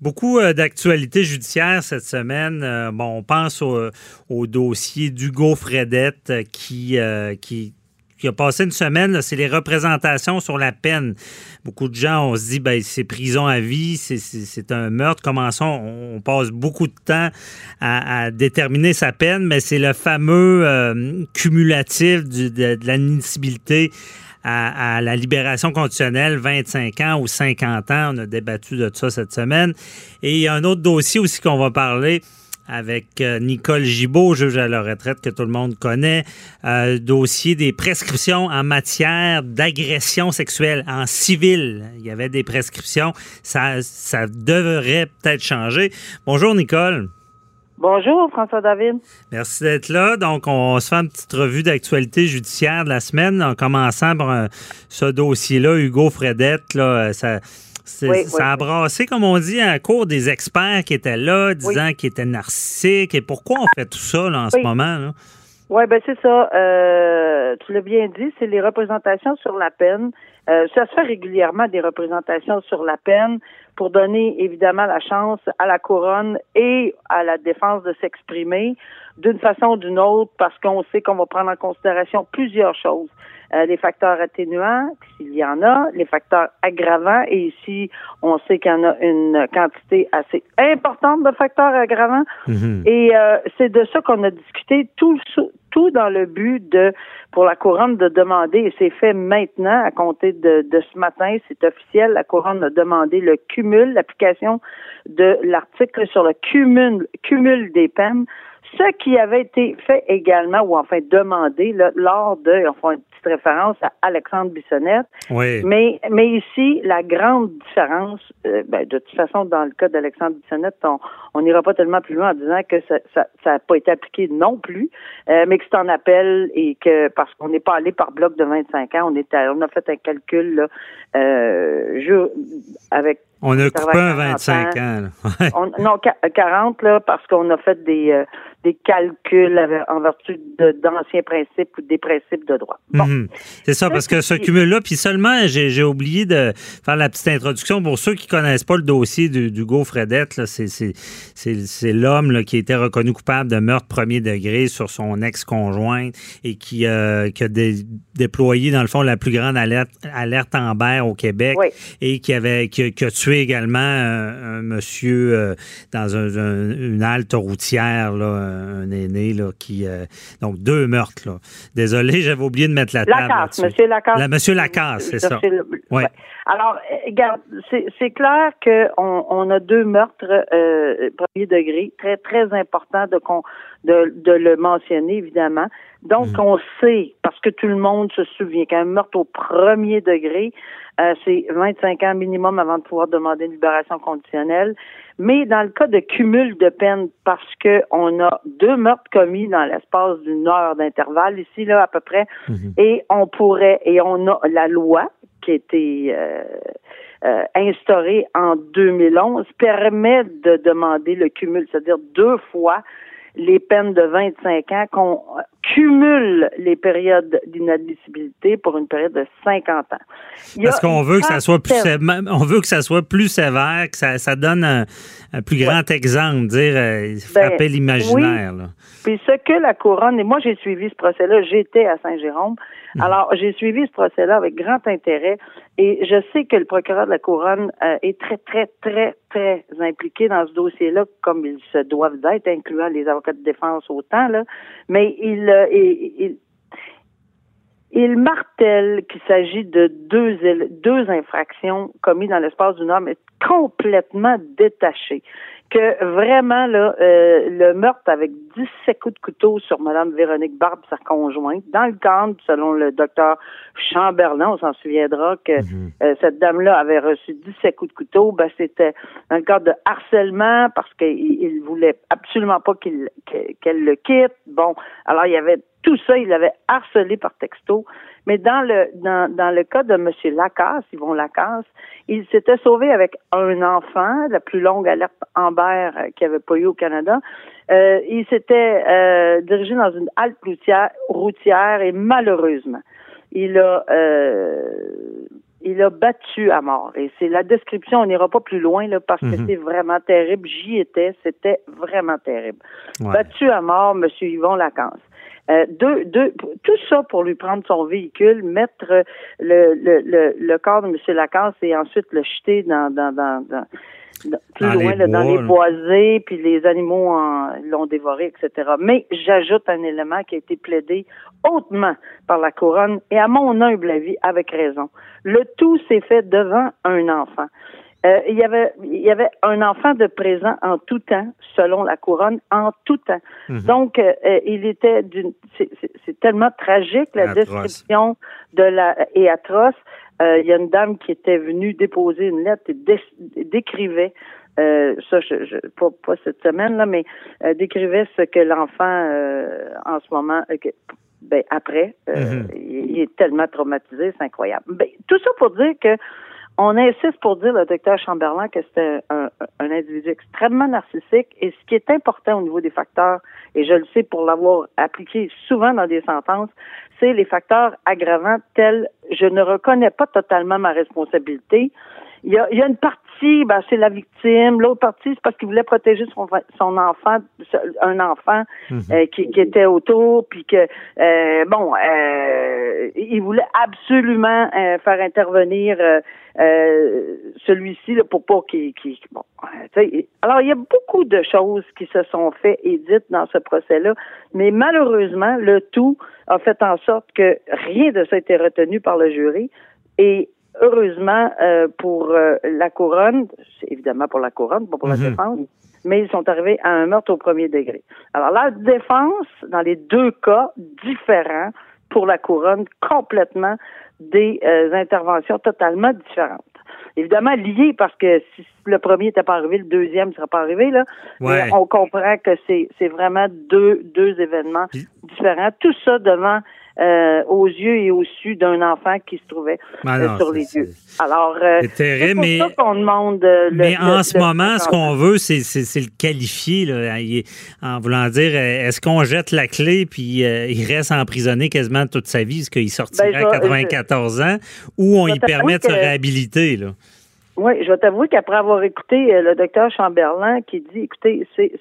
Beaucoup euh, d'actualités judiciaires cette semaine. Euh, bon, on pense au, dossier d'Hugo Fredette euh, qui, qui, qui, a passé une semaine. C'est les représentations sur la peine. Beaucoup de gens, on se dit, ben, c'est prison à vie, c'est un meurtre. Comment ça, on, passe beaucoup de temps à, déterminer sa peine, mais c'est le fameux cumulatif de, de l'admissibilité à, la libération conditionnelle, 25 ans ou 50 ans. On a débattu de ça cette semaine. Et il y a un autre dossier aussi qu'on va parler avec euh, Nicole Gibault, juge à la retraite que tout le monde connaît, euh, dossier des prescriptions en matière d'agression sexuelle en civil. Il y avait des prescriptions. Ça, ça devrait peut-être changer. Bonjour Nicole. Bonjour, François David. Merci d'être là. Donc, on se fait une petite revue d'actualité judiciaire de la semaine en commençant par euh, ce dossier-là, Hugo Fredette. Là, ça, a brassé, comme on dit, à cours des experts qui étaient là, disant qu'il était narcissique. Et pourquoi on fait tout ça en ce moment? Là? Oui, ben c'est ça. Euh, tu l'as bien dit, c'est les représentations sur la peine. Euh, ça se fait régulièrement des représentations sur la peine pour donner évidemment la chance à la couronne et à la défense de s'exprimer d'une façon ou d'une autre parce qu'on sait qu'on va prendre en considération plusieurs choses. Euh, les facteurs atténuants, s'il y en a, les facteurs aggravants, et ici, on sait qu'il y en a une quantité assez importante de facteurs aggravants. Mhm. Et euh, c'est de ça qu'on a discuté tout, tout dans le but de, pour la couronne, de demander, et c'est fait maintenant, à compter de, de ce matin, c'est officiel, la couronne a demandé le cumul, l'application de l'article sur le cumul, cumul des peines ce qui avait été fait également, ou enfin demandé, lors de, enfin, une petite référence à Alexandre Bissonnette. Oui. Mais, mais ici, la grande différence, euh, ben, de toute façon, dans le cas d'Alexandre Bissonnette, on n'ira pas tellement plus loin en disant que ça n'a ça, pas été appliqué non plus, euh, mais que c'est en appel et que parce qu'on n'est pas allé par bloc de 25 ans, on, est on a fait un calcul là, euh, avec on a coupé un 25 ans. non, 40, là, parce qu'on a fait des, euh, des calculs en vertu d'anciens principes ou des principes de droit. Bon. Mhm. C'est ça, parce que ce cumul-là, puis seulement, j'ai oublié de faire la petite introduction. Pour ceux qui connaissent pas le dossier d'Hugo Fredette, c'est l'homme qui a été reconnu coupable de meurtre premier degré sur son ex-conjointe et qui, euh, qui a déployé, dans le fond, la plus grande alerte, alerte Amber au Québec et qui, avait, qui, qui a tué également un, monsieur euh, dans une halte routière, là, un aîné, là, qui. Euh, donc, deux meurtres, là. Désolé, j'avais oublié de mettre la table. Lacasse, monsieur Lacasse. La, monsieur Lacasse, c'est ça. ouais. Alors, regarde, c'est clair qu'on on a deux meurtres euh, premier degré, très, très important de, de, de le mentionner, évidemment. Donc, mhm. on sait, parce que tout le monde se souvient qu'un meurtre au premier degré, euh, c'est 25 ans minimum avant de pouvoir demander une libération conditionnelle. Mais dans le cas de cumul de peine, parce que on a deux meurtres commis dans l'espace d'une heure d'intervalle, ici, là, à peu près, mhm. et on pourrait, et on a la loi qui a été euh, euh, instaurée en 2011, permet de demander le cumul, c'est-à-dire deux fois les peines de 25 ans, qu'on cumule les périodes d'inadmissibilité pour une période de 50 ans. Parce qu'on veut que ça soit plus sévère, on veut que ça soit plus sévère, que ça, ça donne un, plus grand exemple, dire euh, frapper ben, l'imaginaire. Puis ce que la couronne, et moi j'ai suivi ce procès-là, j'étais à Saint-Jérôme. Alors, j'ai suivi ce procès-là avec grand intérêt et je sais que le procureur de la Couronne euh, est très, très, très, très impliqué dans ce dossier-là, comme ils se doivent d'être, incluant les avocats de défense autant, là. Mais il, euh, il, il martèle qu'il s'agit de deux, deux infractions commises dans l'espace d'une heure, mais complètement détachées que vraiment là, euh, le meurtre avec 17 coups de couteau sur Madame Véronique Barbe, sa conjointe, dans le cadre, selon le docteur Chamberlain, on s'en souviendra que mhm. euh, cette dame-là avait reçu 17 coups de couteau, ben c'était dans le cadre de harcèlement parce qu'il il voulait absolument pas qu'il qu'elle le quitte. Bon, alors il y avait tout ça, il l'avait harcelé par texto. Mais dans le dans, dans le cas de M. Lacasse, Yvon Lacasse, il s'était sauvé avec un enfant, la plus longue alerte Amber euh, qu'il n'y avait pas eu au Canada. Euh, il s'était euh, dirigé dans une halte routière, routière et malheureusement, il a il a battu à mort. Et c'est la description, on n'ira pas plus loin là, parce que Mhm. c'est vraiment terrible. J'y étais, c'était vraiment terrible. Battu à mort, M. Yvon Lacance. Euh, deux, deux, tout ça pour lui prendre son véhicule, mettre le, le, le, le corps de M. Lacance et ensuite le jeter dans, dans, dans, dans- dans- plus Dans loin, les là, dans les boisés, puis les animaux l'ont dévoré, etc. Mais j'ajoute un élément qui a été plaidé hautement par la couronne et à mon humble avis, avec raison. Le tout s'est fait devant un enfant. Euh, il y avait il y avait un enfant de présent en tout temps, selon la couronne, en tout temps. Mhm. Donc, euh, euh, il était d'une. C'est tellement tragique la Atroce. description de la et atroce. Euh, il y a une dame qui était venue déposer une lettre et dé- décrivait. euh, ça, je, je, pas, pas cette semaine là, mais euh, décrivait ce que l'enfant euh, en ce moment, que- ben après, euh, Mhm. il, il est tellement traumatisé, c'est incroyable. Ben, tout ça pour dire que on insiste pour dire le docteur Chamberlain que c'est un, un, un individu extrêmement narcissique et ce qui est important au niveau des facteurs, et je le sais pour l'avoir appliqué souvent dans des sentences, c'est les facteurs aggravants tels je ne reconnais pas totalement ma responsabilité. Il y a, il y a une partie, ben, c'est la victime. L'autre partie, c'est parce qu'il voulait protéger son, son enfant, un enfant Mhm. euh, qui, qui était autour, puis que euh, bon, euh, il voulait absolument euh, faire intervenir euh, euh, celui-ci là, pour pas qu'il, qu'il- bon, euh, tu sais, alors il y a beaucoup de choses qui se sont faites et dites dans ce procès-là, mais malheureusement le tout a fait en sorte que rien de ça a été retenu par le jury et heureusement euh, pour euh, la couronne, c'est évidemment pour la couronne, pas pour la Mhm. défense, mais ils sont arrivés à un meurtre au premier degré. Alors la défense, dans les deux cas différents, pour la couronne, complètement des euh, interventions totalement différentes. Évidemment liées parce que si le premier n'était pas arrivé, le deuxième ne sera pas arrivé là. Ouais. Mais on comprend que c'est c'est vraiment deux deux événements différents. Tout ça devant euh, aux yeux et au su d'un enfant qui se trouvait Ah euh, sur les yeux. Alors euh, C'est terrible, mais- qu'on demande le- Mais le- en ce moment, ce qu'on veut, c'est le qualifier, là, en voulant dire, est-ce qu'on jette la clé puis il reste emprisonné quasiment toute sa vie, est-ce qu'il sortira Ben, à je- 94 ans, ou on lui permet de se réhabiliter? Là? Oui, je vais t'avouer qu'après avoir écouté le docteur Chamberlain qui dit, écoutez, c'est-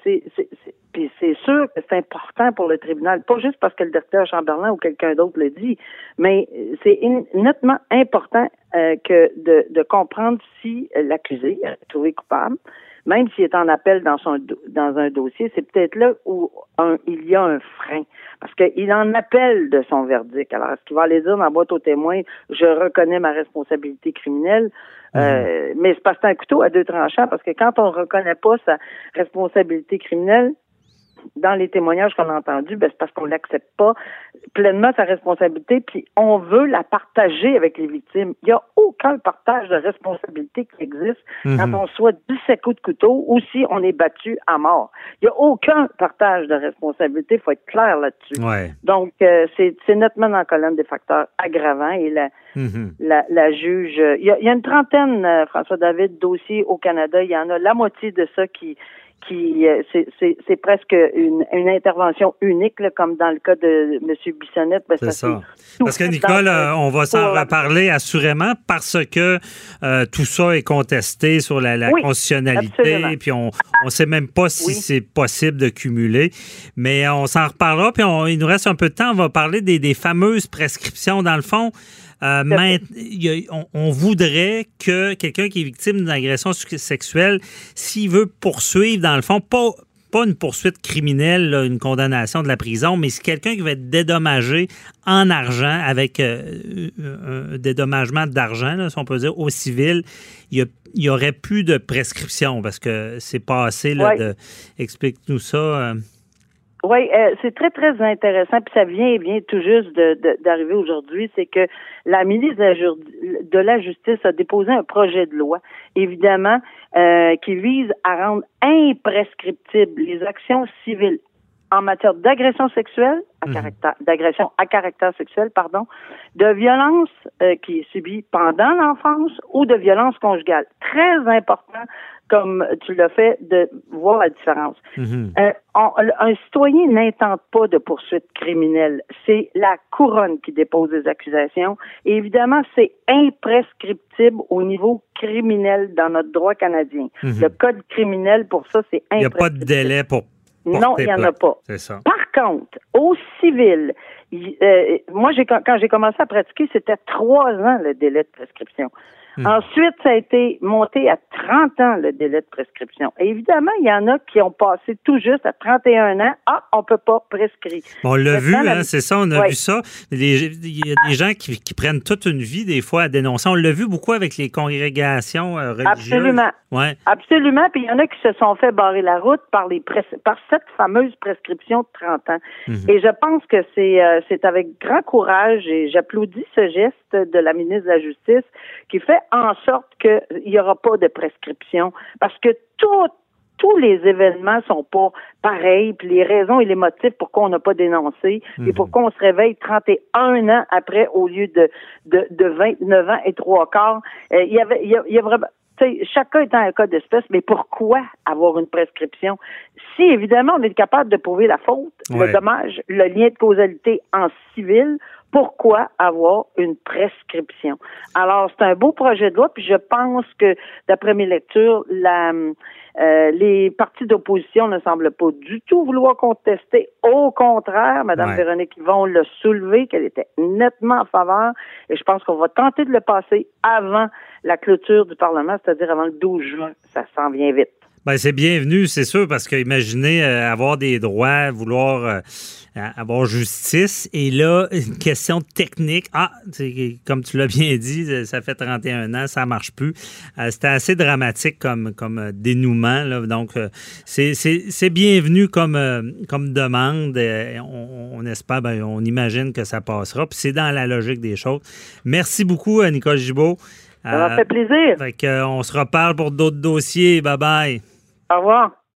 puis c'est sûr que c'est important pour le tribunal, pas juste parce que le docteur Chamberlain ou quelqu'un d'autre le dit, mais c'est nettement important euh, que de, de comprendre si l'accusé est trouvé coupable, même s'il est en appel dans son dans un dossier, c'est peut-être là où un- il y a un frein. Parce qu'il en appelle de son verdict. Alors, est-ce qu'il va aller dire dans la boîte aux témoins, je reconnais ma responsabilité criminelle? Euh, mais c'est parce que un couteau à deux tranchants, parce que quand on reconnaît pas sa responsabilité criminelle, dans les témoignages qu'on a entendus, ben, c'est parce qu'on n'accepte pas pleinement sa responsabilité, puis on veut la partager avec les victimes. Il n'y a aucun partage de responsabilité qui existe Mhm. quand on soit 17 coups de couteau ou si on est battu à mort. Il n'y a aucun partage de responsabilité, il faut être clair là-dessus. Ouais. Donc, euh, c'est nettement dans la colonne des facteurs aggravants et la, Mhm. la, la juge. euh, Il y, a, il y a une trentaine, euh, François David, dossiers au Canada. Il y en a la moitié de ça qui qui euh, c'est- presque une, une intervention unique, là, comme dans le cas de M. Bissonnette. ben, C'est ça. Parce que Nicole, euh, on va s'en reparler assurément parce que euh, tout ça est contesté sur la, la Oui, constitutionnalité, absolument. puis on ne sait même pas si Oui. c'est possible de cumuler. Mais on s'en reparlera, puis on- il nous reste un peu de temps. On va parler des, des fameuses prescriptions. Dans le fond, euh, a- on, on voudrait que quelqu'un qui est victime d'une agression sexuelle, s'il veut poursuivre, dans le fond, pas pas une poursuite criminelle, là, une condamnation de la prison, mais c'est quelqu'un qui va être dédommagé en argent avec euh, un dédommagement d'argent, si on peut dire, au civil. Il y, a- il y aurait plus de prescription parce que c'est passé là, de. Explique-nous ça. euh. Oui, euh, c'est très, très intéressant. Puis ça vient, vient tout juste de- de- d'arriver aujourd'hui. C'est que la ministre de de la Justice a déposé un projet de loi, évidemment, euh, qui vise à rendre imprescriptibles les actions civiles en matière d'agression sexuelle à mhm. caractère, d'agression à caractère sexuel, pardon, de violence euh, qui est subie pendant l'enfance ou de violence conjugale. Très important comme tu l'as fait, de voir la différence. Mhm. Euh, un citoyen n'intente pas de poursuite criminelle. C'est la couronne qui dépose des accusations. Et évidemment, c'est imprescriptible au niveau criminel dans notre droit canadien. Mhm. Le code criminel, pour ça, c'est imprescriptible. Il n'y a pas de délai pour non, il n'y en a pas. Ça. Par contre, au civil, euh, moi, j'ai, quand j'ai commencé à pratiquer, c'était trois ans le délai de prescription. Hmm. Ensuite, ça a été monté à 30 ans, le délai de prescription. Et évidemment, il y en a qui ont passé tout juste à 31 ans. Ah, on peut pas prescrire. on l'a vu, hein, c'est ça, on a vu ça. Il y a des gens qui, prennent toute une vie, des fois, à dénoncer. On l'a vu beaucoup avec les congrégations euh, religieuses. Absolument. Ouais. Absolument. Puis il y en a qui se sont fait barrer la route par, les par cette fameuse prescription de 30 ans. Mhm. Et je pense que c'est euh, c'est avec grand courage et j'applaudis ce geste de la ministre de la Justice qui fait en sorte qu'il n'y aura pas de prescription parce que tous les événements sont pas pareils, puis les raisons et les motifs pourquoi on n'a pas dénoncé, et mhm. pourquoi on se réveille 31 ans après au lieu de, de, de 29 ans et trois quarts. Euh, il y avait, il y a, vraiment, chacun étant un cas d'espèce, mais pourquoi avoir une prescription? Si évidemment on est capable de prouver la faute, le dommage, le lien de causalité en civil, pourquoi avoir une prescription? Alors, c'est un beau projet de loi, puis je pense que, d'après mes lectures, la, euh, les partis d'opposition ne semblent pas du tout vouloir contester. Au contraire, Mme Véronique Yvon l'a soulevé, qu'elle était nettement en faveur, et je pense qu'on va tenter de le passer avant la clôture du Parlement, c'est-à-dire avant le 12 juin. Ça s'en vient vite. Ben, c'est bienvenu, c'est sûr, parce que imaginez euh, avoir des droits, vouloir euh, avoir justice, et là, une question technique. Ah, comme tu l'as bien dit, ça fait 31 ans, ça marche plus. Euh, c'était assez dramatique comme, comme dénouement, là, donc c'est bienvenu comme, comme demande. On, espère, ben, on imagine que ça passera, puis c'est dans la logique des choses. Merci beaucoup, Nicole Gibault. Ça m'a fait plaisir. Fait on se reparle pour d'autres dossiers. Bye bye. Au revoir.